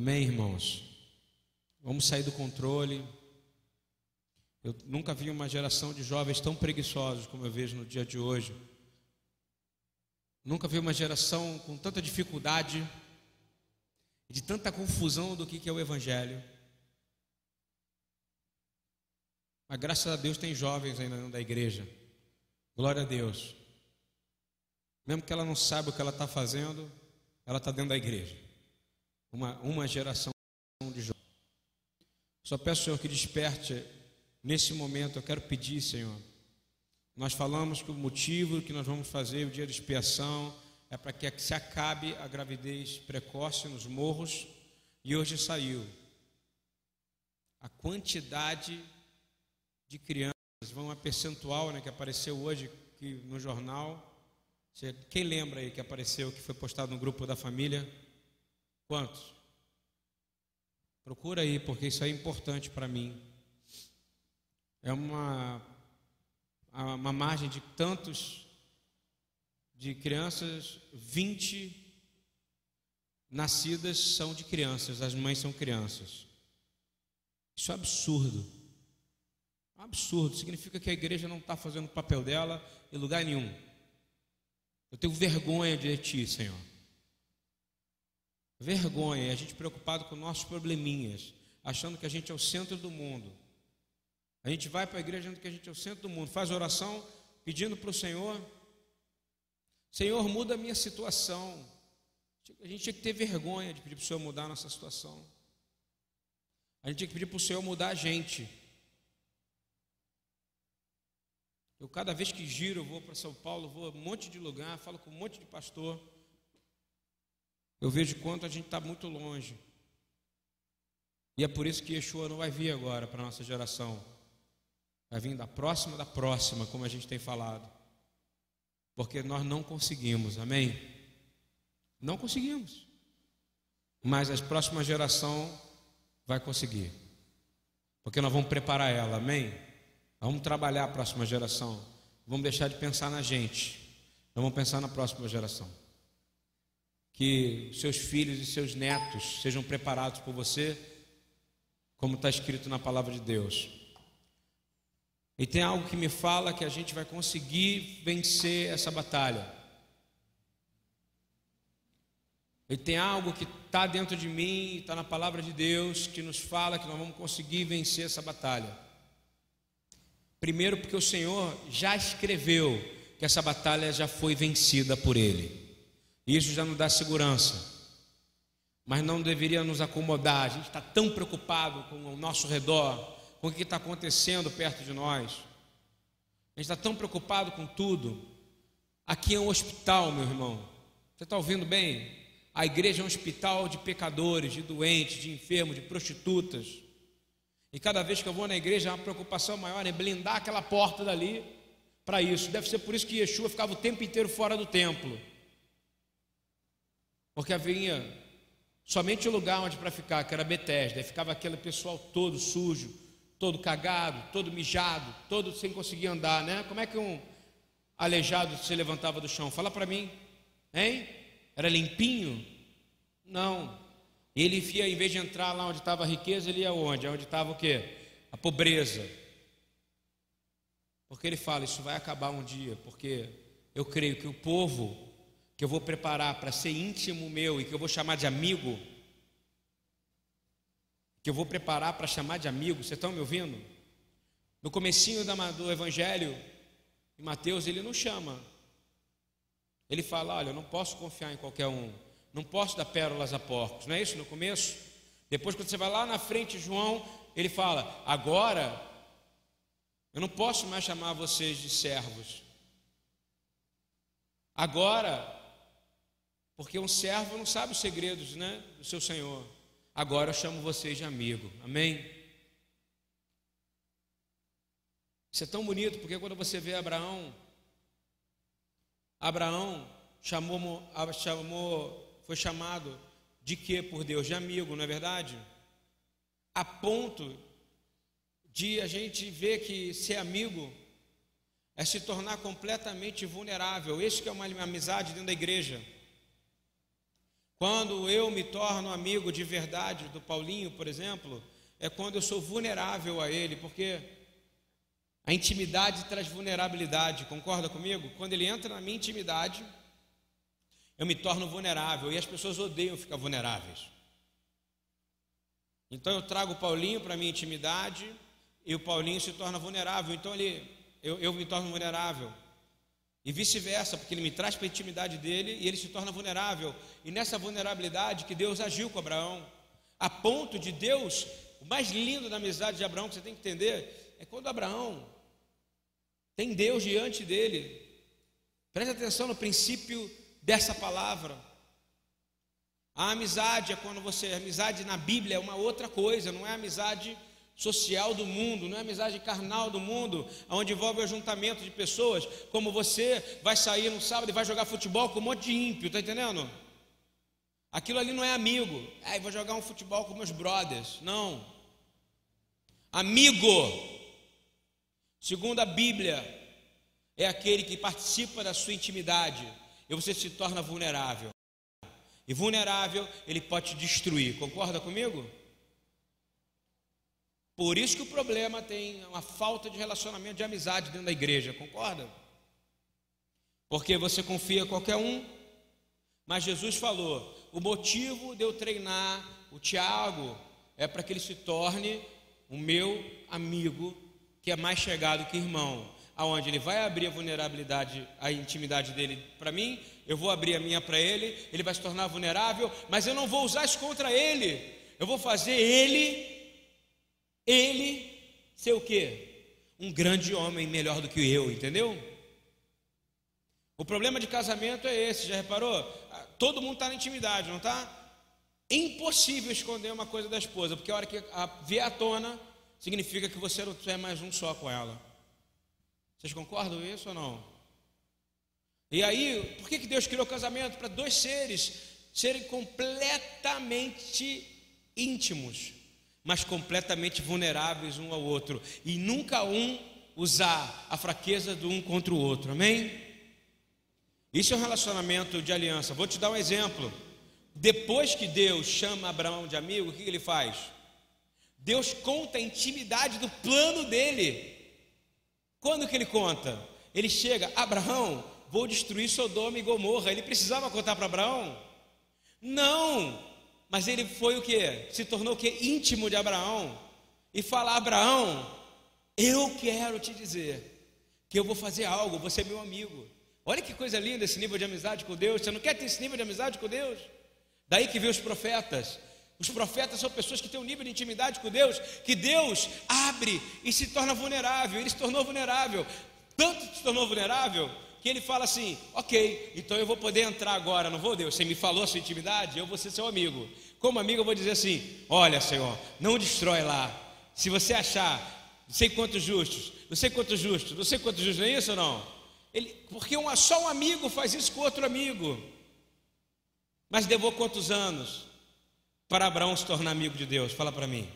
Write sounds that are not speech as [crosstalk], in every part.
Amém, irmãos? Vamos sair do controle. Eu nunca vi uma geração de jovens tão preguiçosos como eu vejo no dia de hoje. Nunca vi uma geração com tanta dificuldade, de tanta confusão do que é o Evangelho. Mas graças a Deus tem jovens ainda dentro da igreja. Glória a Deus. Mesmo que ela não saiba o que ela está fazendo, ela está dentro da igreja. Uma, uma geração de jovens. Só peço, Senhor, que desperte nesse momento. Eu quero pedir, Senhor. Nós falamos que o motivo que nós vamos fazer o dia de expiação é para que se acabe a gravidez precoce nos morros. E hoje saiu. A quantidade de crianças, vão a percentual né, que apareceu hoje no jornal. Quem lembra aí que apareceu, que foi postado no grupo da família? Quantos? Procura aí, porque isso é importante para mim. É uma, uma margem de tantos, de crianças, 20 nascidas são de crianças, as mães são crianças. Isso é absurdo. Absurdo. Significa que a igreja não está fazendo o papel dela em lugar nenhum. Eu tenho vergonha de ti, Senhor. Vergonha, a gente preocupado com nossos probleminhas, achando que a gente é o centro do mundo. A gente vai para a igreja achando que a gente é o centro do mundo, faz oração pedindo para o Senhor: Senhor, muda a minha situação. A gente tinha que ter vergonha de pedir para o Senhor mudar a nossa situação. A gente tinha que pedir para o Senhor mudar a gente. Eu, cada vez que giro, vou para São Paulo, vou a um monte de lugar, falo com um monte de pastor. Eu vejo quanto a gente está muito longe. E é por isso que Yeshua não vai vir agora para a nossa geração. Vai vir da próxima da próxima, como a gente tem falado. Porque nós não conseguimos, amém? Não conseguimos. Mas a próxima geração vai conseguir. Porque nós vamos preparar ela, amém? Vamos trabalhar a próxima geração. Vamos deixar de pensar na gente. Vamos pensar na próxima geração que seus filhos e seus netos sejam preparados por você, como está escrito na palavra de Deus. E tem algo que me fala que a gente vai conseguir vencer essa batalha. E tem algo que está dentro de mim, está na palavra de Deus, que nos fala que nós vamos conseguir vencer essa batalha. Primeiro, porque o Senhor já escreveu que essa batalha já foi vencida por Ele. Isso já nos dá segurança. Mas não deveria nos acomodar. A gente está tão preocupado com o nosso redor, com o que está acontecendo perto de nós. A gente está tão preocupado com tudo. Aqui é um hospital, meu irmão. Você está ouvindo bem? A igreja é um hospital de pecadores, de doentes, de enfermos, de prostitutas. E cada vez que eu vou na igreja, a preocupação maior é blindar aquela porta dali para isso. Deve ser por isso que Yeshua ficava o tempo inteiro fora do templo porque havia somente o lugar onde para ficar, que era Betesda, e ficava aquele pessoal todo sujo, todo cagado, todo mijado, todo sem conseguir andar, né? Como é que um aleijado se levantava do chão? Fala para mim, hein? Era limpinho? Não. Ele ia, em vez de entrar lá onde estava a riqueza, ele ia onde? Onde estava o quê? A pobreza. Porque ele fala, isso vai acabar um dia, porque eu creio que o povo que eu vou preparar para ser íntimo meu e que eu vou chamar de amigo, que eu vou preparar para chamar de amigo, vocês estão me ouvindo? No comecinho do Evangelho, em Mateus, ele não chama. Ele fala, olha, eu não posso confiar em qualquer um, não posso dar pérolas a porcos, não é isso no começo? Depois, quando você vai lá na frente, João, ele fala, agora eu não posso mais chamar vocês de servos. Agora porque um servo não sabe os segredos né, do seu senhor. Agora eu chamo vocês de amigo. Amém? Isso é tão bonito, porque quando você vê Abraão, Abraão chamou, chamou, foi chamado de quê por Deus? De amigo, não é verdade? A ponto de a gente ver que ser amigo é se tornar completamente vulnerável. Isso que é uma amizade dentro da igreja. Quando eu me torno amigo de verdade do Paulinho, por exemplo, é quando eu sou vulnerável a ele, porque a intimidade traz vulnerabilidade, concorda comigo? Quando ele entra na minha intimidade, eu me torno vulnerável e as pessoas odeiam ficar vulneráveis. Então eu trago o Paulinho para a minha intimidade e o Paulinho se torna vulnerável. Então ele, eu, eu me torno vulnerável. E vice-versa, porque ele me traz para a intimidade dele e ele se torna vulnerável. E nessa vulnerabilidade que Deus agiu com Abraão, a ponto de Deus, o mais lindo da amizade de Abraão que você tem que entender, é quando Abraão tem Deus diante dele. Preste atenção no princípio dessa palavra. A amizade é quando você, a amizade na Bíblia é uma outra coisa, não é amizade social do mundo, não é amizade carnal do mundo, onde envolve o ajuntamento de pessoas, como você vai sair no sábado e vai jogar futebol com um monte de ímpio, tá entendendo? Aquilo ali não é amigo. É, vou jogar um futebol com meus brothers. Não. Amigo, segundo a Bíblia, é aquele que participa da sua intimidade e você se torna vulnerável. E vulnerável, ele pode te destruir. Concorda comigo? Por isso que o problema tem uma falta de relacionamento de amizade dentro da igreja, concorda? Porque você confia em qualquer um, mas Jesus falou: o motivo de eu treinar o Tiago é para que ele se torne o meu amigo, que é mais chegado que irmão, aonde ele vai abrir a vulnerabilidade, a intimidade dele para mim, eu vou abrir a minha para ele, ele vai se tornar vulnerável, mas eu não vou usar isso contra ele, eu vou fazer ele ele ser o quê? Um grande homem melhor do que eu, entendeu? O problema de casamento é esse, já reparou? Todo mundo está na intimidade, não está? Impossível esconder uma coisa da esposa, porque a hora que vier à tona, significa que você não é mais um só com ela. Vocês concordam com isso ou não? E aí, por que, que Deus criou o casamento? Para dois seres serem completamente íntimos mas completamente vulneráveis um ao outro, e nunca um usar a fraqueza do um contra o outro, amém? Isso é um relacionamento de aliança. Vou te dar um exemplo. Depois que Deus chama Abraão de amigo, o que ele faz? Deus conta a intimidade do plano dele. Quando que ele conta? Ele chega, Abraão, vou destruir Sodoma e Gomorra. Ele precisava contar para Abraão? Não, mas ele foi o que? Se tornou o que? Íntimo de Abraão. E fala: Abraão, eu quero te dizer que eu vou fazer algo, você é meu amigo. Olha que coisa linda esse nível de amizade com Deus. Você não quer ter esse nível de amizade com Deus? Daí que vem os profetas. Os profetas são pessoas que têm um nível de intimidade com Deus, que Deus abre e se torna vulnerável. Ele se tornou vulnerável. Tanto se tornou vulnerável que ele fala assim: ok, então eu vou poder entrar agora, não vou, Deus? Você me falou a sua intimidade, eu vou ser seu amigo. Como amigo, eu vou dizer assim: olha, Senhor, não destrói lá. Se você achar, não sei quantos justos, não sei quantos justos, não sei quantos justos, não é isso ou não? Ele, porque um, só um amigo faz isso com outro amigo. Mas levou quantos anos para Abraão se tornar amigo de Deus? Fala para mim.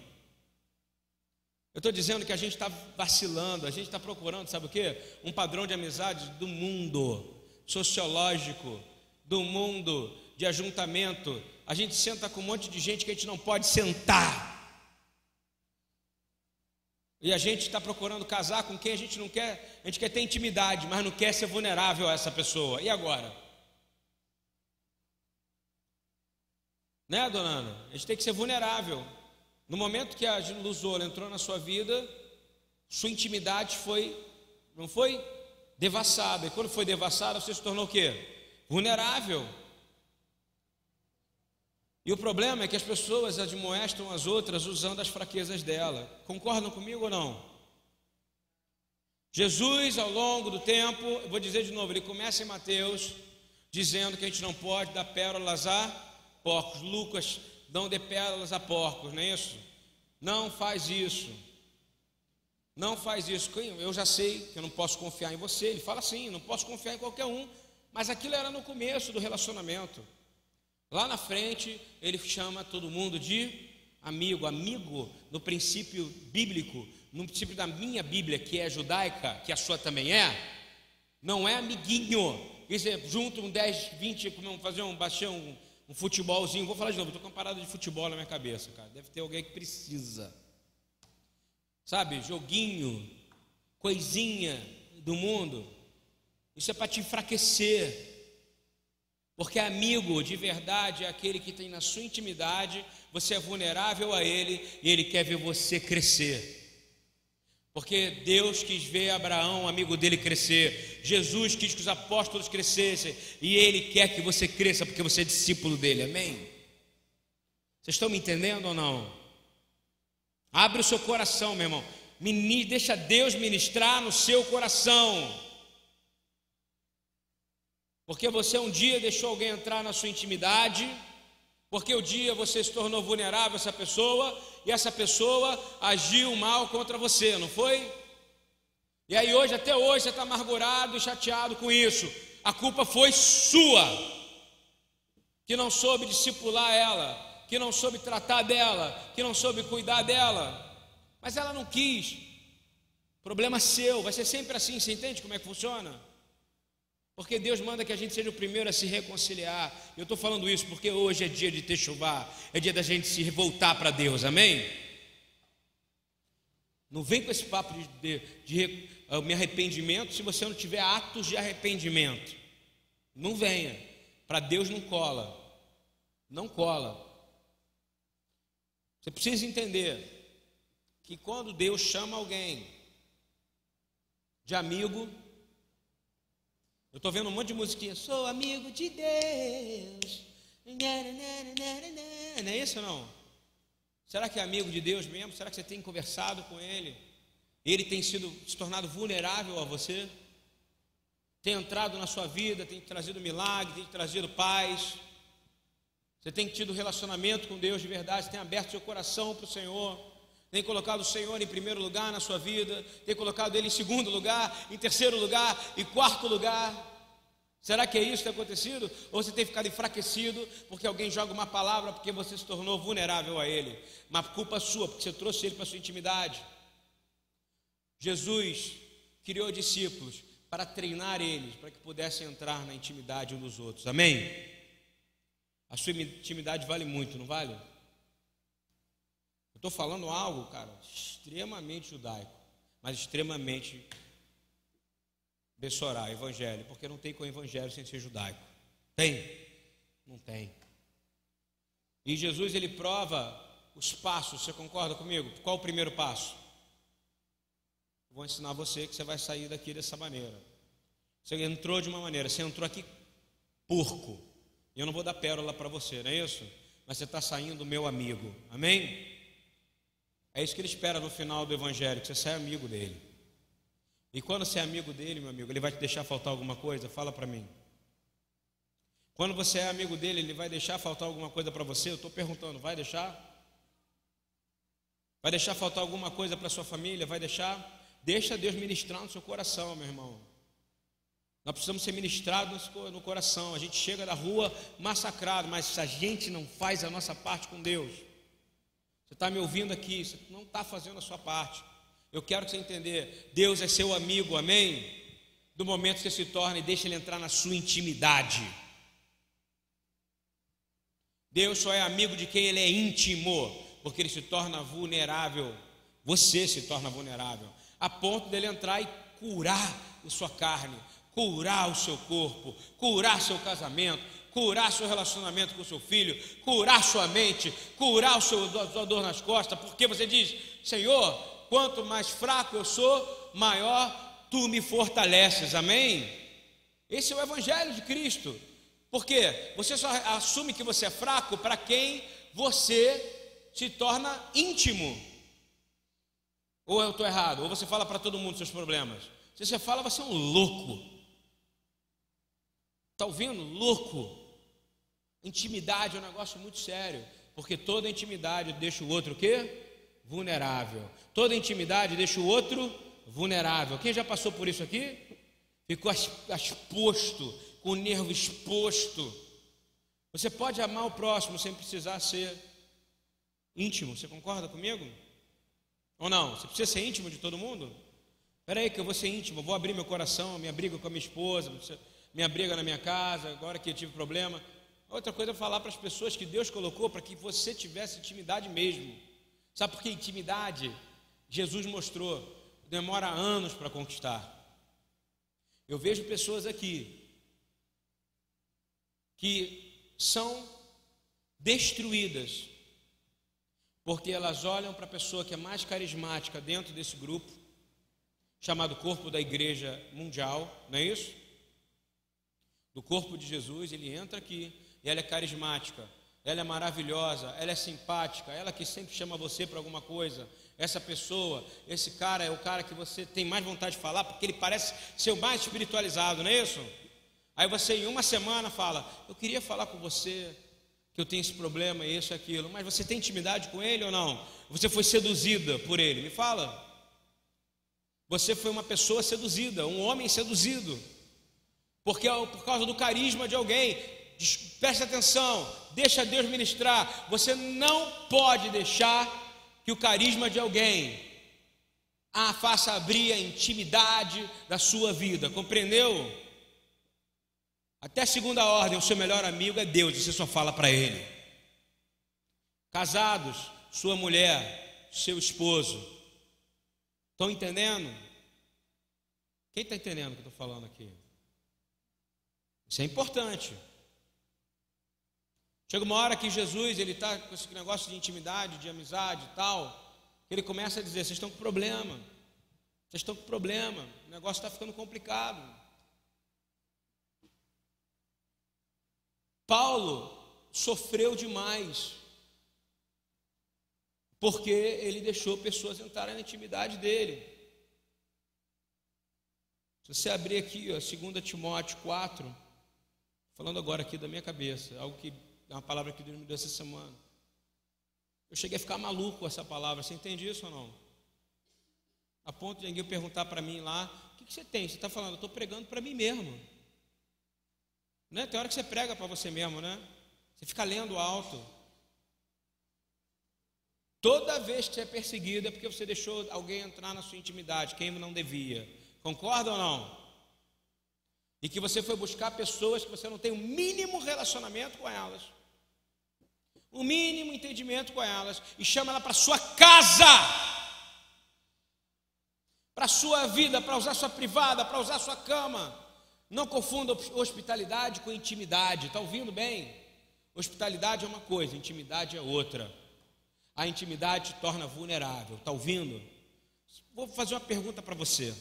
Eu estou dizendo que a gente está vacilando, a gente está procurando, sabe o que? Um padrão de amizade do mundo, sociológico, do mundo de ajuntamento. A gente senta com um monte de gente que a gente não pode sentar. E a gente está procurando casar com quem a gente não quer, a gente quer ter intimidade, mas não quer ser vulnerável a essa pessoa. E agora? Né, dona Ana? A gente tem que ser vulnerável. No momento que a Luzola entrou na sua vida, sua intimidade foi, não foi? Devassada. E quando foi devassada, você se tornou o quê? Vulnerável. E o problema é que as pessoas admoestam as outras usando as fraquezas dela. Concordam comigo ou não? Jesus, ao longo do tempo, eu vou dizer de novo, ele começa em Mateus, dizendo que a gente não pode dar pérolas a porcos. Lucas não dê pérolas a porcos, não é isso? Não faz isso. Não faz isso. Eu já sei que eu não posso confiar em você. Ele fala assim: não posso confiar em qualquer um. Mas aquilo era no começo do relacionamento. Lá na frente, ele chama todo mundo de amigo. Amigo, no princípio bíblico, no princípio da minha Bíblia, que é judaica, que a sua também é, não é amiguinho. Isso é junto um 10, 20, fazer um baixão, um futebolzinho. Vou falar de novo, estou com uma parada de futebol na minha cabeça, cara. Deve ter alguém que precisa. Sabe, joguinho, coisinha do mundo. Isso é para te enfraquecer. Porque amigo de verdade é aquele que tem na sua intimidade, você é vulnerável a ele e ele quer ver você crescer. Porque Deus quis ver Abraão, amigo dele, crescer. Jesus quis que os apóstolos crescessem. E Ele quer que você cresça, porque você é discípulo dele. Amém? Vocês estão me entendendo ou não? Abre o seu coração, meu irmão. Deixa Deus ministrar no seu coração. Porque você um dia deixou alguém entrar na sua intimidade, porque o um dia você se tornou vulnerável a essa pessoa, e essa pessoa agiu mal contra você, não foi? E aí hoje, até hoje, você está amargurado e chateado com isso. A culpa foi sua, que não soube discipular ela, que não soube tratar dela, que não soube cuidar dela. Mas ela não quis. Problema seu, vai ser sempre assim, você entende como é que funciona? Porque Deus manda que a gente seja o primeiro a se reconciliar. Eu estou falando isso porque hoje é dia de ter chuva, é dia da gente se voltar para Deus, amém? Não vem com esse papo de, de, de, uh, me arrependimento se você não tiver atos de arrependimento. Não venha. Para Deus não cola. Não cola. Você precisa entender que quando Deus chama alguém de amigo, eu estou vendo um monte de musiquinha. Sou amigo de Deus. Não é isso não? Será que é amigo de Deus mesmo? Será que você tem conversado com Ele? Ele tem sido se tornado vulnerável a você? Tem entrado na sua vida, tem trazido milagre, tem trazido paz. Você tem tido relacionamento com Deus de verdade, tem aberto seu coração para o Senhor, tem colocado o Senhor em primeiro lugar na sua vida, tem colocado Ele em segundo lugar, em terceiro lugar e quarto lugar. Será que é isso que tem acontecido? Ou você tem ficado enfraquecido porque alguém joga uma palavra porque você se tornou vulnerável a Ele? Uma culpa sua, porque você trouxe Ele para a sua intimidade. Jesus criou discípulos para treinar eles, para que pudessem entrar na intimidade uns dos outros. Amém? A sua intimidade vale muito, não vale? Estou falando algo, cara, extremamente judaico, mas extremamente Bessorá, evangelho, porque não tem com evangelho sem ser judaico. Tem? Não tem. E Jesus ele prova os passos, você concorda comigo? Qual o primeiro passo? Vou ensinar você que você vai sair daqui dessa maneira. Você entrou de uma maneira, você entrou aqui porco. E eu não vou dar pérola para você, não é isso? Mas você está saindo meu amigo. Amém? É isso que ele espera no final do Evangelho, que você saia amigo dele. E quando você é amigo dele, meu amigo, ele vai te deixar faltar alguma coisa? Fala para mim. Quando você é amigo dele, ele vai deixar faltar alguma coisa para você? Eu estou perguntando, vai deixar? Vai deixar faltar alguma coisa para sua família? Vai deixar? Deixa Deus ministrar no seu coração, meu irmão. Nós precisamos ser ministrados no coração. A gente chega da rua massacrado, mas se a gente não faz a nossa parte com Deus, você está me ouvindo aqui, você não está fazendo a sua parte. Eu quero que você entender, Deus é seu amigo, amém? Do momento que você se torna e deixa ele entrar na sua intimidade. Deus só é amigo de quem ele é íntimo, porque ele se torna vulnerável. Você se torna vulnerável, a ponto dele entrar e curar a sua carne, curar o seu corpo, curar seu casamento, curar seu relacionamento com seu filho, curar sua mente, curar o seu, sua dor nas costas, porque você diz: Senhor, quanto mais fraco eu sou, maior tu me fortaleces, amém? Esse é o Evangelho de Cristo, porque você só assume que você é fraco para quem você se torna íntimo. Ou eu estou errado? Ou você fala para todo mundo seus problemas? Se você fala, você é um louco. Está ouvindo? Louco. Intimidade é um negócio muito sério, porque toda intimidade deixa o outro o quê? Vulnerável. Toda intimidade deixa o outro vulnerável. Quem já passou por isso aqui? Ficou exposto, com o nervo exposto. Você pode amar o próximo sem precisar ser íntimo. Você concorda comigo? Ou não? Você precisa ser íntimo de todo mundo? Espera aí que eu vou ser íntimo, vou abrir meu coração, minha briga com a minha esposa, minha briga na minha casa, agora que eu tive problema. Outra coisa é falar para as pessoas que Deus colocou para que você tivesse intimidade mesmo. Sabe por que intimidade? Jesus mostrou, demora anos para conquistar. Eu vejo pessoas aqui que são destruídas porque elas olham para a pessoa que é mais carismática dentro desse grupo, chamado corpo da igreja mundial, não é isso? Do corpo de Jesus, ele entra aqui e ela é carismática, ela é maravilhosa, ela é simpática, ela que sempre chama você para alguma coisa. Essa pessoa, esse cara é o cara que você tem mais vontade de falar, porque ele parece ser o mais espiritualizado, não é isso? Aí você em uma semana fala: Eu queria falar com você que eu tenho esse problema, isso aquilo, mas você tem intimidade com ele ou não? Você foi seduzida por ele? Me fala. Você foi uma pessoa seduzida, um homem seduzido, porque por causa do carisma de alguém. Preste atenção, deixa Deus ministrar. Você não pode deixar que o carisma de alguém a faça abrir a intimidade da sua vida, compreendeu? Até segunda ordem, o seu melhor amigo é Deus, e você só fala para Ele. Casados, sua mulher, seu esposo. Estão entendendo? Quem está entendendo o que eu estou falando aqui? Isso é importante. Chega uma hora que Jesus ele está com esse negócio de intimidade, de amizade e tal, que ele começa a dizer: vocês estão com problema, vocês estão com problema, o negócio está ficando complicado. Paulo sofreu demais, porque ele deixou pessoas entrarem na intimidade dele. Se você abrir aqui, ó, 2 Timóteo 4, falando agora aqui da minha cabeça, algo que é uma palavra que Deus me deu essa semana. Eu cheguei a ficar maluco com essa palavra, você entende isso ou não? A ponto de ninguém perguntar para mim lá: o que, que você tem? Você está falando, eu estou pregando para mim mesmo. Né? Tem hora que você prega para você mesmo, né? Você fica lendo alto. Toda vez que você é perseguido é porque você deixou alguém entrar na sua intimidade, quem não devia. Concorda ou não? E que você foi buscar pessoas que você não tem o mínimo relacionamento com elas, o mínimo entendimento com elas, e chama ela para sua casa, para sua vida, para usar sua privada, para usar sua cama. Não confunda hospitalidade com intimidade, está ouvindo bem? Hospitalidade é uma coisa, intimidade é outra. A intimidade te torna vulnerável, está ouvindo? Vou fazer uma pergunta para você.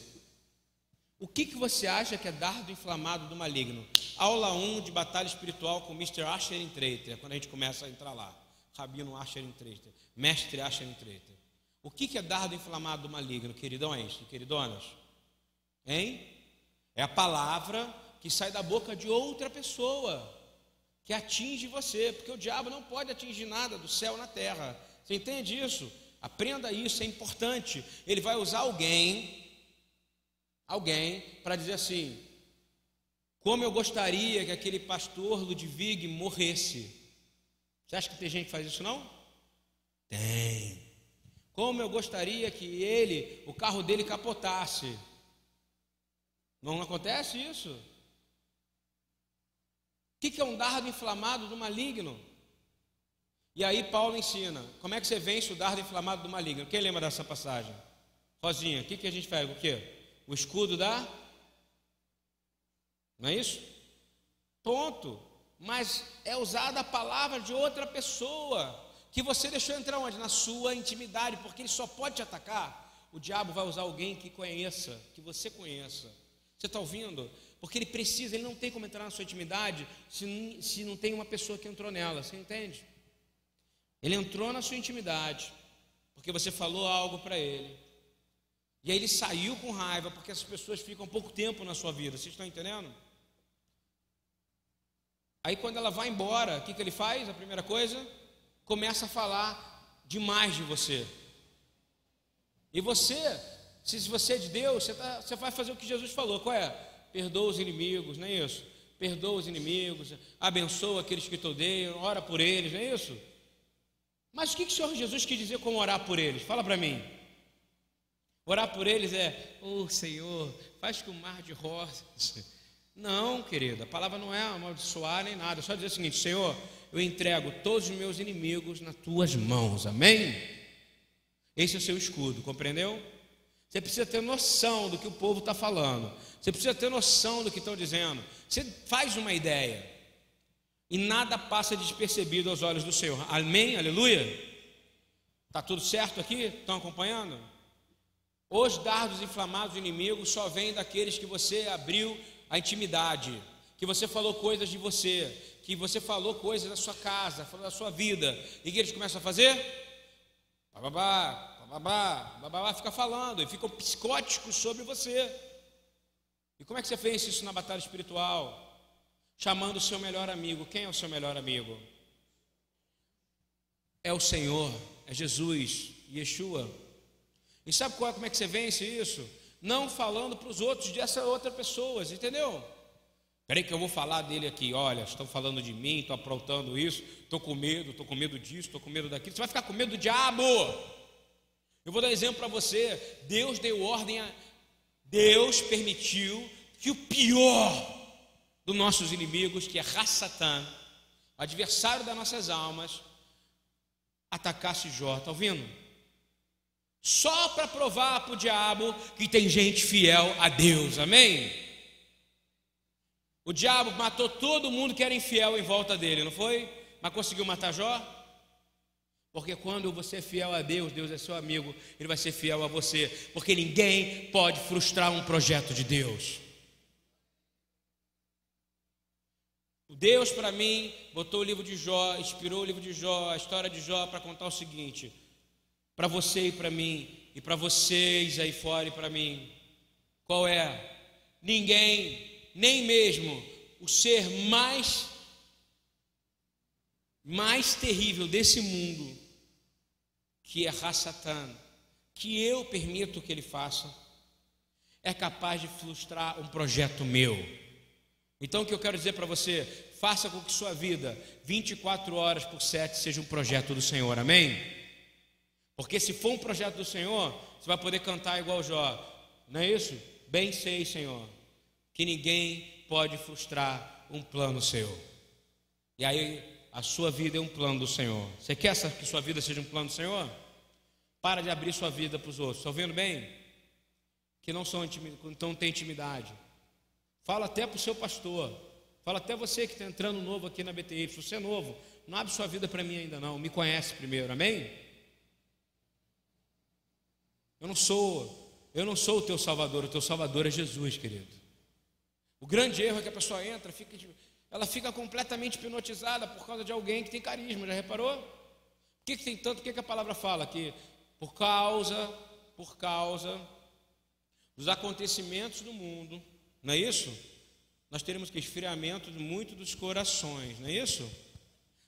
O que, que você acha que é dardo inflamado do maligno? Aula 1 de batalha espiritual com Mr. Asher Treiter, quando a gente começa a entrar lá. Rabino Asher Treiter, mestre Asher Treiter. O que, que é dardo inflamado do maligno, queridões e queridonas? Hein? É a palavra que sai da boca de outra pessoa, que atinge você, porque o diabo não pode atingir nada do céu na terra. Você entende isso? Aprenda isso, é importante. Ele vai usar alguém, alguém, para dizer assim: como eu gostaria que aquele pastor Ludwig morresse. Você acha que tem gente que faz isso não? Tem. Como eu gostaria que ele, o carro dele capotasse. Não acontece isso? O que é um dardo inflamado do maligno? E aí Paulo ensina, como é que você vence o dardo inflamado do maligno? Quem lembra dessa passagem? Rosinha, o que, que a gente faz? O quê? O escudo da... Não é isso? Ponto. Mas é usada a palavra de outra pessoa, que você deixou entrar onde? Na sua intimidade, porque ele só pode te atacar. O diabo vai usar alguém que conheça, que você conheça. Você está ouvindo? Porque ele precisa, ele não tem como entrar na sua intimidade se, se não tem uma pessoa que entrou nela, você entende? Ele entrou na sua intimidade, porque você falou algo para ele. E aí ele saiu com raiva, porque essas pessoas ficam pouco tempo na sua vida, vocês estão entendendo? Aí quando ela vai embora, o que, que ele faz? A primeira coisa, começa a falar demais de você. E você se você é de Deus, você, tá, você vai fazer o que Jesus falou. Qual é? Perdoa os inimigos, não é isso? Perdoa os inimigos, abençoa aqueles que te odeiam, ora por eles, não é isso? Mas o que, que o Senhor Jesus quis dizer com orar por eles? Fala para mim. Orar por eles é, oh Senhor, faz que o mar de rosas [laughs] Não, querida, a palavra não é amaldiçoar nem nada, é só dizer o seguinte: Senhor, eu entrego todos os meus inimigos nas tuas mãos, amém? Esse é o seu escudo, compreendeu? Você precisa ter noção do que o povo está falando, você precisa ter noção do que estão dizendo. Você faz uma ideia, e nada passa despercebido aos olhos do Senhor, amém? Aleluia? Está tudo certo aqui? Estão acompanhando? Os dardos inflamados do inimigo só vêm daqueles que você abriu a intimidade, que você falou coisas de você, que você falou coisas da sua casa, falou da sua vida, e que eles começam a fazer? Bababá, bababá, bababá, fica falando, e ficam psicóticos sobre você. E como é que você fez isso na batalha espiritual? Chamando o seu melhor amigo. Quem é o seu melhor amigo? É o Senhor, é Jesus, Yeshua. E sabe qual, como é que você vence isso? Não falando para os outros dessa outra pessoas, entendeu? Peraí que eu vou falar dele aqui. Olha, estão falando de mim, estou aprontando isso, estou com medo, estou com medo disso, estou com medo daquilo. Você vai ficar com medo do diabo. Eu vou dar um exemplo para você. Deus deu ordem a. Deus permitiu que o pior dos nossos inimigos, que é Rassatã, adversário das nossas almas, atacasse Jó. Está ouvindo? Só para provar para o diabo que tem gente fiel a Deus, amém? O diabo matou todo mundo que era infiel em volta dele, não foi? Mas conseguiu matar Jó? Porque quando você é fiel a Deus, Deus é seu amigo, Ele vai ser fiel a você. Porque ninguém pode frustrar um projeto de Deus. Deus, para mim, botou o livro de Jó, inspirou o livro de Jó, a história de Jó, para contar o seguinte: para você e para mim, e para vocês aí fora e para mim, qual é? Ninguém, nem mesmo o ser mais mais terrível desse mundo, que é Rassatan, que eu permito que ele faça, é capaz de frustrar um projeto meu. Então o que eu quero dizer para você, faça com que sua vida, 24 horas por 7, seja um projeto do Senhor, amém? Porque se for um projeto do Senhor, você vai poder cantar igual Jó, não é isso? Bem sei, Senhor, que ninguém pode frustrar um plano seu. E aí, a sua vida é um plano do Senhor. Você quer que sua vida seja um plano do Senhor? Para de abrir sua vida para os outros. Está ouvindo bem? Que não, são, não tem intimidade. Fala até para o seu pastor. Fala até você que está entrando novo aqui na BTI. Se você é novo, não abre sua vida para mim ainda não. Me conhece primeiro, amém? Eu não sou, eu não sou o teu salvador, o teu salvador é Jesus, querido. O grande erro é que a pessoa entra, fica, ela fica completamente hipnotizada por causa de alguém que tem carisma, já reparou? Por que, que tem tanto? O que, que a palavra fala aqui? Por causa, por causa dos acontecimentos do mundo não é isso? Nós teremos que esfriamento muito dos corações, não é isso?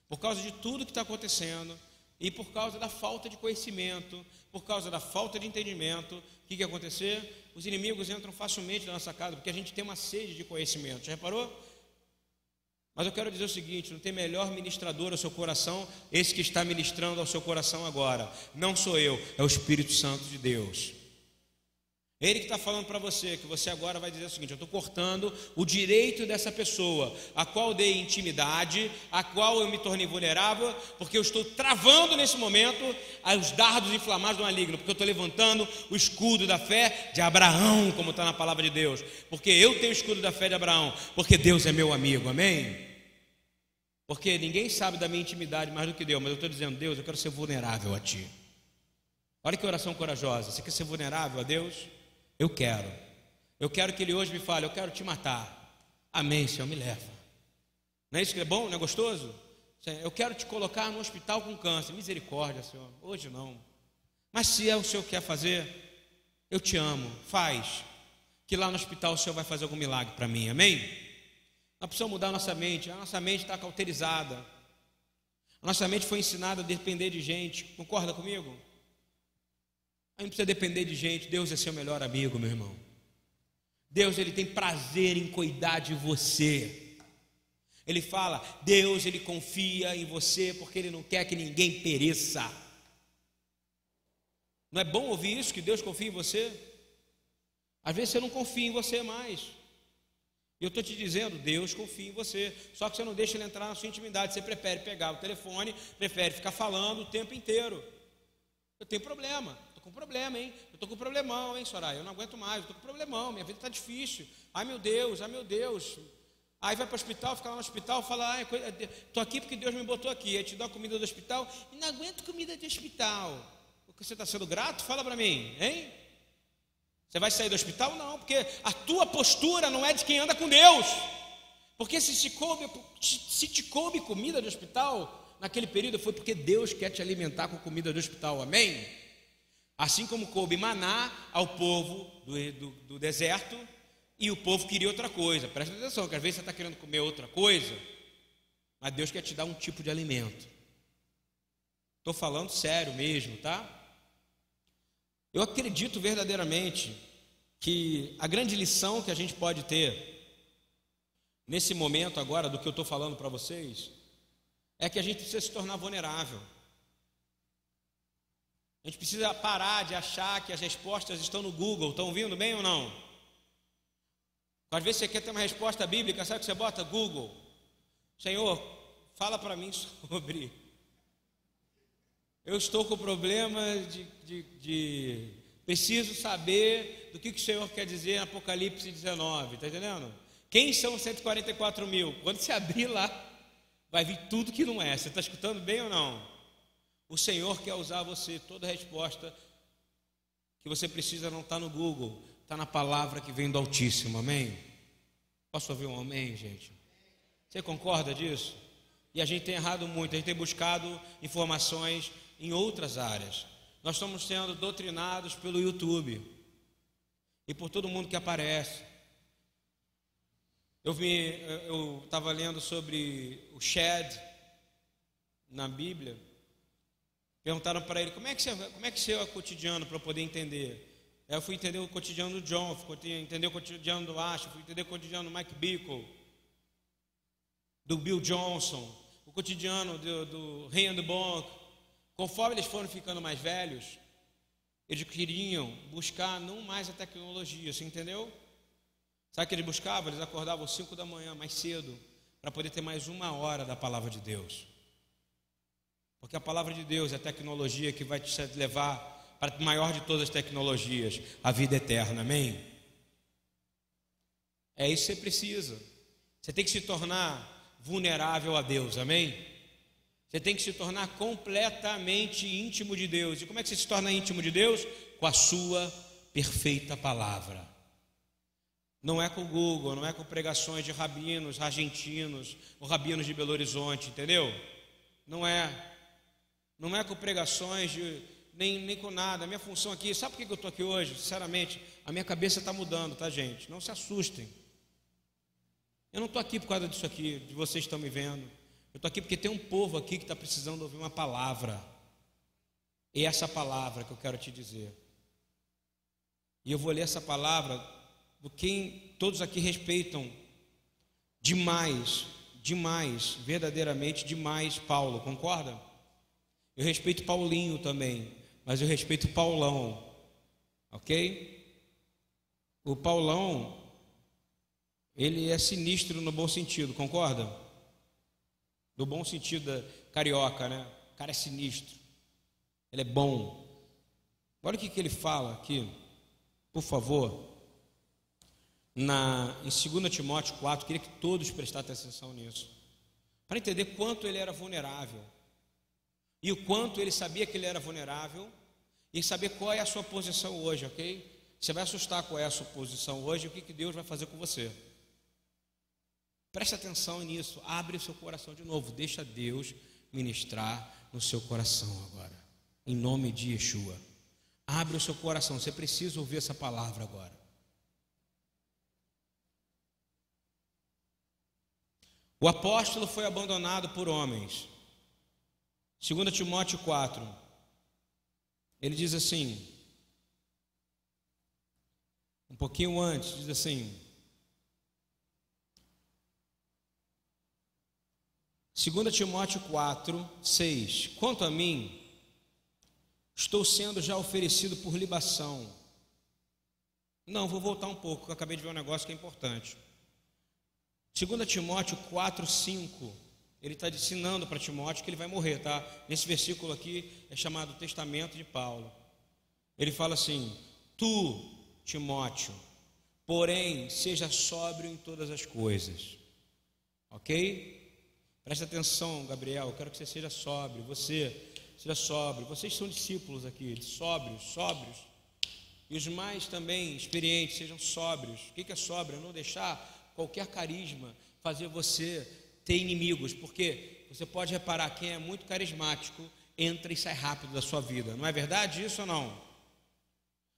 Por causa de tudo que está acontecendo e por causa da falta de conhecimento, por causa da falta de entendimento, o que, que acontecer? Os inimigos entram facilmente na nossa casa porque a gente tem uma sede de conhecimento. Já reparou? Mas eu quero dizer o seguinte: não tem melhor ministrador ao seu coração, esse que está ministrando ao seu coração agora. Não sou eu, é o Espírito Santo de Deus. Ele que está falando para você, que você agora vai dizer o seguinte: eu estou cortando o direito dessa pessoa, a qual dei intimidade, a qual eu me tornei vulnerável, porque eu estou travando nesse momento os dardos inflamados do maligno, porque eu estou levantando o escudo da fé de Abraão, como está na palavra de Deus, porque eu tenho o escudo da fé de Abraão, porque Deus é meu amigo, amém? Porque ninguém sabe da minha intimidade mais do que Deus, mas eu estou dizendo, Deus, eu quero ser vulnerável a Ti. Olha que oração corajosa, você quer ser vulnerável a Deus? Eu quero. Eu quero que ele hoje me fale, eu quero te matar. Amém, Senhor, me leva. Não é isso que é bom, não é gostoso? Eu quero te colocar no hospital com câncer. Misericórdia, Senhor. Hoje não. Mas se é o Senhor que quer fazer, eu te amo. Faz. Que lá no hospital o Senhor vai fazer algum milagre para mim. Amém? Nós precisamos mudar a nossa mente. A nossa mente está cauterizada. A nossa mente foi ensinada a depender de gente. Concorda comigo? A gente precisa depender de gente. Deus é seu melhor amigo, meu irmão. Deus ele tem prazer em cuidar de você. Ele fala, Deus ele confia em você porque ele não quer que ninguém pereça. Não é bom ouvir isso que Deus confia em você? Às vezes você não confia em você mais. Eu estou te dizendo, Deus confia em você. Só que você não deixa ele entrar na sua intimidade. Você prefere pegar o telefone, prefere ficar falando o tempo inteiro. Eu tenho problema, com problema, hein? Eu estou com problemão, hein, Soraya? Eu não aguento mais, eu estou com problemão, minha vida está difícil. Ai meu Deus, ai meu Deus. Aí vai para o hospital, fica lá no hospital, fala, estou aqui porque Deus me botou aqui. Aí te dá a comida do hospital e não aguento comida de hospital. Porque você está sendo grato? Fala para mim, hein? Você vai sair do hospital? Não, porque a tua postura não é de quem anda com Deus. Porque se te coube, se te coube comida de hospital, naquele período foi porque Deus quer te alimentar com comida de hospital, amém? Assim como coube maná ao povo do, do, do deserto, e o povo queria outra coisa. Presta atenção, que às vezes você está querendo comer outra coisa, mas Deus quer te dar um tipo de alimento. Estou falando sério mesmo, tá? Eu acredito verdadeiramente que a grande lição que a gente pode ter nesse momento agora do que eu estou falando para vocês é que a gente precisa se tornar vulnerável. A gente precisa parar de achar que as respostas estão no Google. Estão ouvindo bem ou não? Às vezes você quer ter uma resposta bíblica, sabe que você bota? Google. Senhor, fala para mim [laughs] sobre eu estou com problema de, de, de, Preciso saber do que, que o Senhor quer dizer em Apocalipse 19, está entendendo? Quem são 144 mil? Quando você abrir lá, vai vir tudo que não é. Você está escutando bem ou não? O Senhor quer usar você. Toda resposta que você precisa não está no Google, está na palavra que vem do Altíssimo, amém? Posso ouvir um amém, gente? Você concorda disso? E a gente tem errado muito, a gente tem buscado informações em outras áreas. Nós estamos sendo doutrinados pelo YouTube e por todo mundo que aparece. Eu eu estava lendo sobre o Shed na Bíblia. Perguntaram para ele como é que você, como é que você é o cotidiano para eu poder entender. Eu fui entender o cotidiano do John, fui entender o cotidiano do Ash, fui entender o cotidiano do Mike Bickle, do Bill Johnson, o cotidiano do, do Rand Bonk, Conforme eles foram ficando mais velhos, eles queriam buscar não mais a tecnologia, você entendeu? Sabe o que eles buscavam? Eles acordavam às 5 da manhã, mais cedo, para poder ter mais uma hora da palavra de Deus. Porque a palavra de Deus é a tecnologia que vai te levar para a maior de todas as tecnologias, a vida eterna, amém? É isso que você precisa. Você tem que se tornar vulnerável a Deus, amém? Você tem que se tornar completamente íntimo de Deus. E como é que você se torna íntimo de Deus? Com a sua perfeita palavra. Não é com o Google, não é com pregações de rabinos argentinos ou rabinos de Belo Horizonte, entendeu? Não é. Não é com pregações de, nem, nem com nada. A minha função aqui, sabe por que eu estou aqui hoje? Sinceramente, a minha cabeça está mudando, tá, gente? Não se assustem. Eu não estou aqui por causa disso aqui, de vocês estão me vendo. Eu estou aqui porque tem um povo aqui que está precisando ouvir uma palavra. E é essa palavra que eu quero te dizer. E eu vou ler essa palavra do quem todos aqui respeitam demais, demais, verdadeiramente demais Paulo, concorda? Eu respeito Paulinho também, mas eu respeito Paulão, ok? O Paulão, ele é sinistro no bom sentido, concorda? no bom sentido carioca, né? O cara é sinistro, ele é bom. Olha o que, que ele fala aqui, por favor, na, em 2 Timóteo 4, queria que todos prestassem atenção nisso, para entender quanto ele era vulnerável, e o quanto ele sabia que ele era vulnerável, e saber qual é a sua posição hoje, ok? Você vai assustar qual é a sua posição hoje e o que, que Deus vai fazer com você. Preste atenção nisso, abre o seu coração de novo, deixa Deus ministrar no seu coração agora, em nome de Yeshua. Abre o seu coração, você precisa ouvir essa palavra agora. O apóstolo foi abandonado por homens. 2 Timóteo 4. Ele diz assim, um pouquinho antes, diz assim: 2 Timóteo 4, 6. Quanto a mim, estou sendo já oferecido por libação. Não, vou voltar um pouco, eu acabei de ver um negócio que é importante. 2 Timóteo 4, 5. Ele está ensinando para Timóteo que ele vai morrer, tá? Nesse versículo aqui é chamado Testamento de Paulo. Ele fala assim: Tu, Timóteo, porém, seja sóbrio em todas as coisas. Ok? Presta atenção, Gabriel. Eu quero que você seja sóbrio. Você seja sóbrio. Vocês são discípulos aqui, sóbrios, sóbrios. E os mais também experientes sejam sóbrios. O que é sóbrio? É não deixar qualquer carisma fazer você ter inimigos, porque você pode reparar quem é muito carismático entra e sai rápido da sua vida. Não é verdade isso ou não?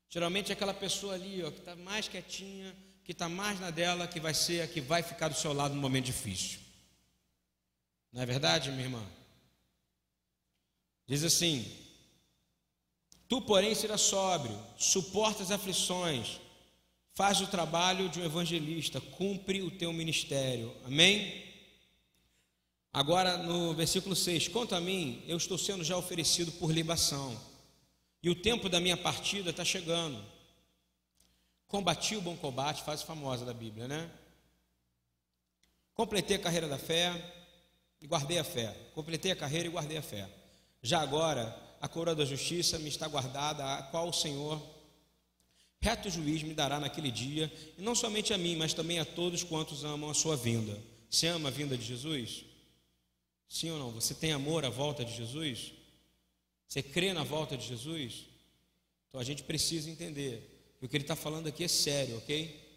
Geralmente é aquela pessoa ali, ó, que está mais quietinha, que está mais na dela, que vai ser a que vai ficar do seu lado no momento difícil. Não é verdade, minha irmã? Diz assim: Tu, porém, será sóbrio, suporta as aflições, Faz o trabalho de um evangelista, cumpre o teu ministério. Amém? Agora no versículo 6: Quanto a mim, eu estou sendo já oferecido por libação, e o tempo da minha partida está chegando. Combati o bom combate, fase famosa da Bíblia, né? Completei a carreira da fé e guardei a fé. Completei a carreira e guardei a fé. Já agora, a coroa da justiça me está guardada, a qual o Senhor Reto juiz me dará naquele dia, e não somente a mim, mas também a todos quantos amam a sua vinda. Você ama a vinda de Jesus? Sim ou não? Você tem amor à volta de Jesus? Você crê na volta de Jesus? Então a gente precisa entender que o que ele está falando aqui é sério, ok?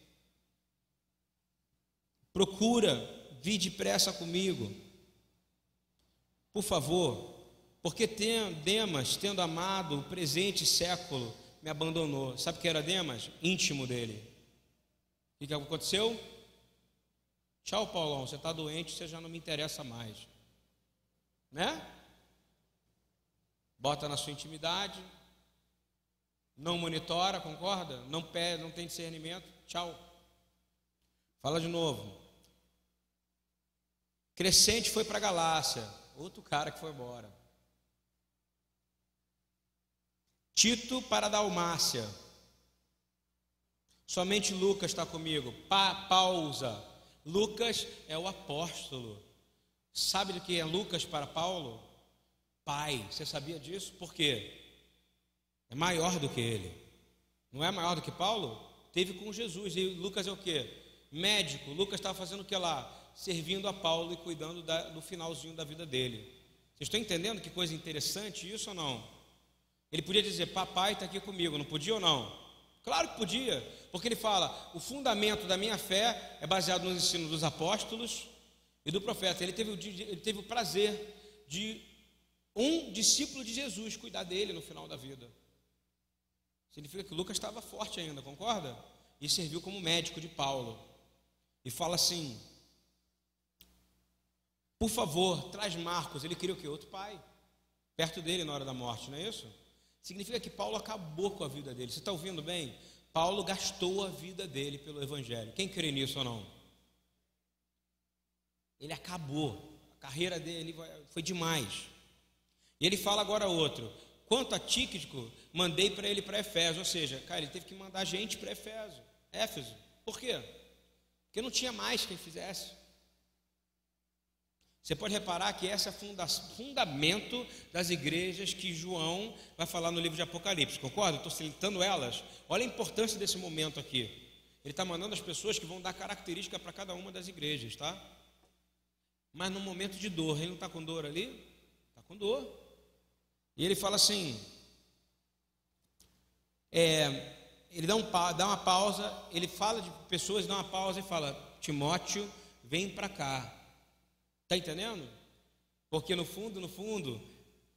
Procura vir depressa comigo, por favor, porque Demas, tendo amado o presente século, me abandonou. Sabe quem era Demas? Íntimo dele. O que aconteceu? Tchau, Paulão, você está doente, você já não me interessa mais. Né? Bota na sua intimidade, não monitora, concorda? Não pede, não tem discernimento. Tchau. Fala de novo. Crescente foi para Galácia, outro cara que foi embora. Tito para Dalmácia. Somente Lucas está comigo. Pa, pausa. Lucas é o apóstolo. Sabe do que é Lucas para Paulo? Pai. Você sabia disso? Por quê? É maior do que ele. Não é maior do que Paulo? Teve com Jesus. E Lucas é o quê? Médico. Lucas estava fazendo o que lá? Servindo a Paulo e cuidando da, do finalzinho da vida dele. Vocês estão entendendo que coisa interessante isso ou não? Ele podia dizer, papai está aqui comigo, não podia ou não? Claro que podia, porque ele fala: o fundamento da minha fé é baseado nos ensinos dos apóstolos e do profeta. Ele teve, o, ele teve o prazer de um discípulo de Jesus cuidar dele no final da vida. Significa que Lucas estava forte ainda, concorda? E serviu como médico de Paulo. E fala assim: por favor, traz Marcos. Ele queria o que? Outro pai, perto dele na hora da morte, não é isso? Significa que Paulo acabou com a vida dele. Você está ouvindo bem? Paulo gastou a vida dele pelo Evangelho. Quem crê nisso ou não? Ele acabou. A carreira dele foi demais. E ele fala agora outro. Quanto a Tíquico, mandei para ele para Efésio. Ou seja, cara, ele teve que mandar gente para Efésio. Éfeso. Por quê? Porque não tinha mais quem fizesse. Você pode reparar que esse é o fundamento das igrejas que João vai falar no livro de Apocalipse, concorda? Estou citando elas. Olha a importância desse momento aqui. Ele está mandando as pessoas que vão dar característica para cada uma das igrejas, tá? Mas no momento de dor, ele não está com dor ali? Está com dor. E ele fala assim: é, ele dá, um, dá uma pausa, ele fala de pessoas, dá uma pausa e fala: Timóteo, vem para cá. Está entendendo? Porque no fundo, no fundo,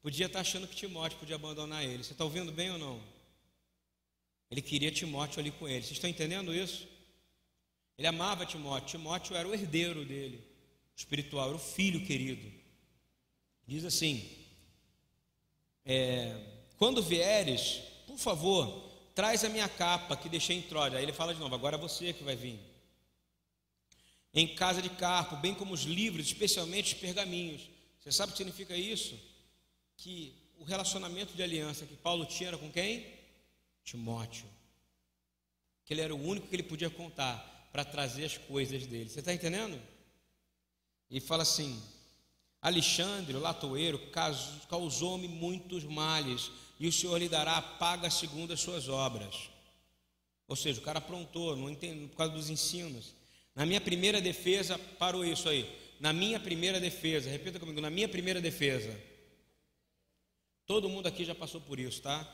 podia estar tá achando que Timóteo podia abandonar ele. Você está ouvindo bem ou não? Ele queria Timóteo ali com ele. Vocês estão entendendo isso? Ele amava Timóteo. Timóteo era o herdeiro dele, espiritual, era o filho querido. Diz assim: é, quando vieres, por favor, traz a minha capa que deixei em Troia. Aí ele fala de novo: agora é você que vai vir em casa de Carpo, bem como os livros, especialmente os pergaminhos. Você sabe o que significa isso? Que o relacionamento de aliança que Paulo tinha era com quem? Timóteo. Que ele era o único que ele podia contar para trazer as coisas dele. Você está entendendo? E fala assim: Alexandre, o latoeiro, causou-me muitos males, e o Senhor lhe dará paga segundo as suas obras. Ou seja, o cara aprontou, não entende, por causa dos ensinos. Na minha primeira defesa, parou isso aí. Na minha primeira defesa, repita comigo, na minha primeira defesa. Todo mundo aqui já passou por isso, tá?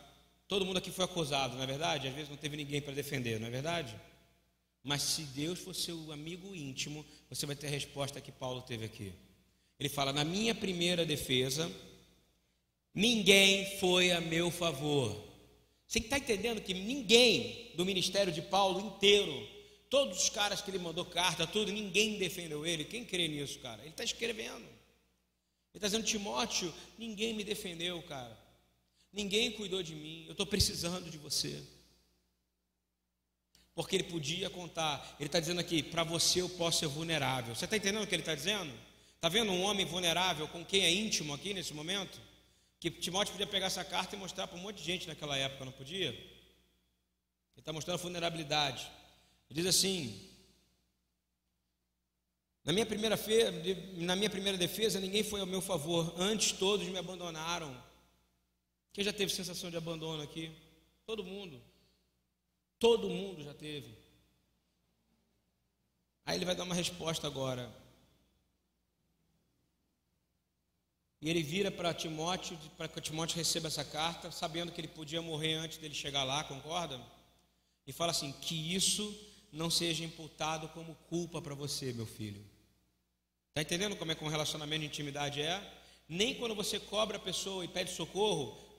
Todo mundo aqui foi acusado, não é verdade? Às vezes não teve ninguém para defender, não é verdade? Mas se Deus for seu amigo íntimo, você vai ter a resposta que Paulo teve aqui. Ele fala: Na minha primeira defesa, ninguém foi a meu favor. Você está entendendo que ninguém do ministério de Paulo inteiro, todos os caras que ele mandou carta, tudo, ninguém defendeu ele. Quem crê nisso, cara? Ele está escrevendo. Ele está dizendo: Timóteo, ninguém me defendeu, cara. Ninguém cuidou de mim. Eu estou precisando de você. Porque ele podia contar. Ele está dizendo aqui: para você eu posso ser vulnerável. Você está entendendo o que ele está dizendo? Está vendo um homem vulnerável com quem é íntimo aqui nesse momento? Que Timóteo podia pegar essa carta e mostrar para um monte de gente naquela época, não podia? Ele está mostrando vulnerabilidade. Ele diz assim: na minha, primeira fe... na minha primeira defesa, ninguém foi ao meu favor, antes todos me abandonaram. Quem já teve sensação de abandono aqui? Todo mundo. Todo mundo já teve. Aí ele vai dar uma resposta agora. E ele vira para Timóteo, para que Timóteo receba essa carta, sabendo que ele podia morrer antes dele chegar lá, concorda? E fala assim: que isso não seja imputado como culpa para você, meu filho. Está entendendo como é que um relacionamento de intimidade é? Nem quando você cobra a pessoa e pede socorro,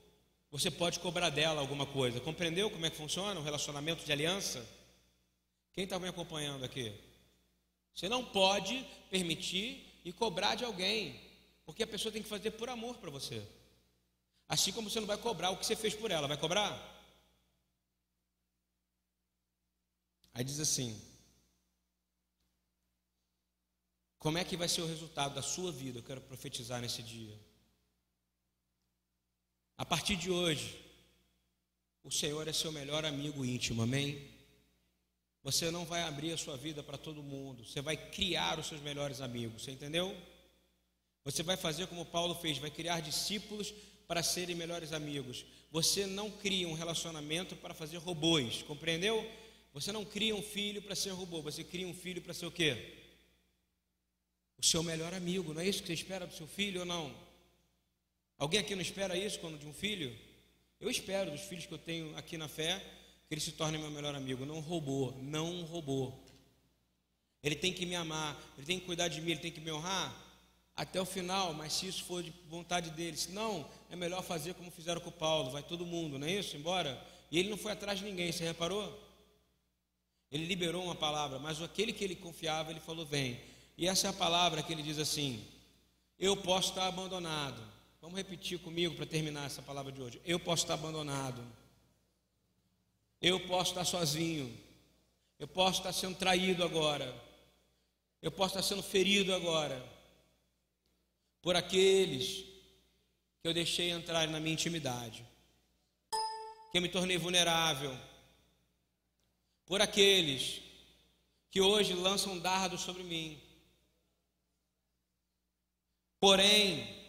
você pode cobrar dela alguma coisa. Compreendeu como é que funciona um relacionamento de aliança? Quem está me acompanhando aqui? Você não pode permitir e cobrar de alguém. Porque a pessoa tem que fazer por amor para você. Assim como você não vai cobrar o que você fez por ela, vai cobrar? Aí diz assim: Como é que vai ser o resultado da sua vida? Eu quero profetizar nesse dia. A partir de hoje, o Senhor é seu melhor amigo íntimo, amém? Você não vai abrir a sua vida para todo mundo, você vai criar os seus melhores amigos, você entendeu? Você vai fazer como Paulo fez, vai criar discípulos para serem melhores amigos. Você não cria um relacionamento para fazer robôs, compreendeu? Você não cria um filho para ser robô, você cria um filho para ser o quê? O seu melhor amigo, não é isso que você espera do seu filho ou não? Alguém aqui não espera isso quando de um filho? Eu espero dos filhos que eu tenho aqui na fé que ele se torne meu melhor amigo, não robô, não robô. Ele tem que me amar, ele tem que cuidar de mim, ele tem que me honrar até o final, mas se isso for de vontade dele, se não, é melhor fazer como fizeram com o Paulo, vai todo mundo, não é isso? Embora. E ele não foi atrás de ninguém, você reparou? Ele liberou uma palavra, mas aquele que ele confiava, ele falou: vem. E essa é a palavra que ele diz assim: eu posso estar abandonado. Vamos repetir comigo para terminar essa palavra de hoje. Eu posso estar abandonado. Eu posso estar sozinho. Eu posso estar sendo traído agora. Eu posso estar sendo ferido agora por aqueles que eu deixei entrar na minha intimidade, que eu me tornei vulnerável, por aqueles que hoje lançam dardos sobre mim. Porém,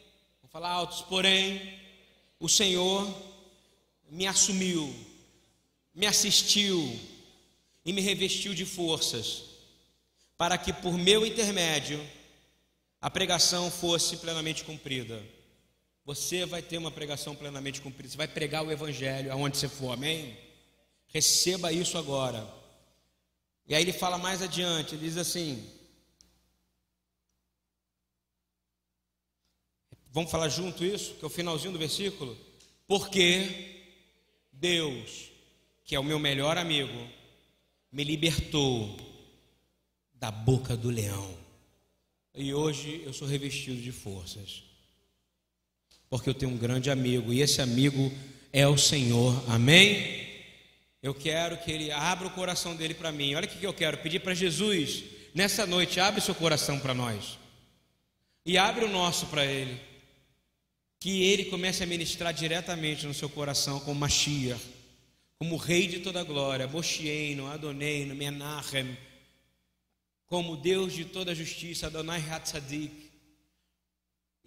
vou falar altos, porém, o Senhor me assumiu, me assistiu e me revestiu de forças, para que por meu intermédio a pregação fosse plenamente cumprida. Você vai ter uma pregação plenamente cumprida. Você vai pregar o Evangelho aonde você for, amém? Receba isso agora. E aí ele fala mais adiante, ele diz assim: Vamos falar junto isso, que é o finalzinho do versículo? Porque Deus, que é o meu melhor amigo, me libertou da boca do leão. E hoje eu sou revestido de forças. Porque eu tenho um grande amigo e esse amigo é o Senhor. Amém? Eu quero que ele abra o coração dele para mim. Olha o que eu quero pedir para Jesus nessa noite, abre seu coração para nós. E abre o nosso para ele. Que ele comece a ministrar diretamente no seu coração como Mashiach, como Rei de toda glória, Moshieno, Adoneino, Menachem como Deus de toda justiça, Adonai Hatzadik,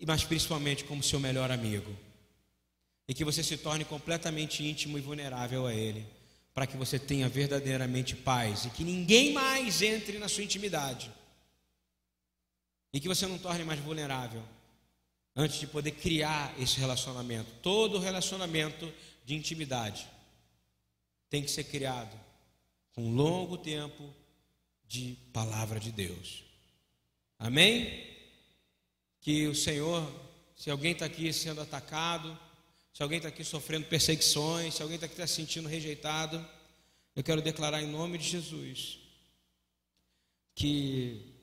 mas principalmente como seu melhor amigo. E que você se torne completamente íntimo e vulnerável a Ele, para que você tenha verdadeiramente paz e que ninguém mais entre na sua intimidade. E que você não torne mais vulnerável antes de poder criar esse relacionamento. Todo relacionamento de intimidade tem que ser criado com um longo tempo de palavra de Deus. Amém? Que o Senhor, se alguém está aqui sendo atacado, se alguém está aqui sofrendo perseguições, se alguém está aqui tá se sentindo rejeitado, eu quero declarar em nome de Jesus que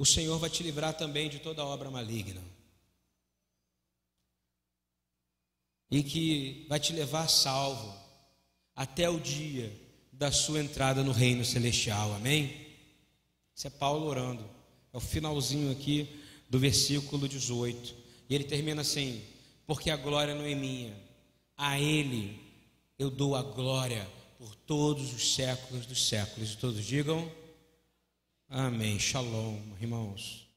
o Senhor vai te livrar também de toda obra maligna. E que vai te levar salvo até o dia da sua entrada no reino celestial. Amém? Isso é Paulo orando. É o finalzinho aqui do versículo 18. E ele termina assim: Porque a glória não é minha, a Ele eu dou a glória por todos os séculos dos séculos. E todos digam. Amém. Shalom, irmãos.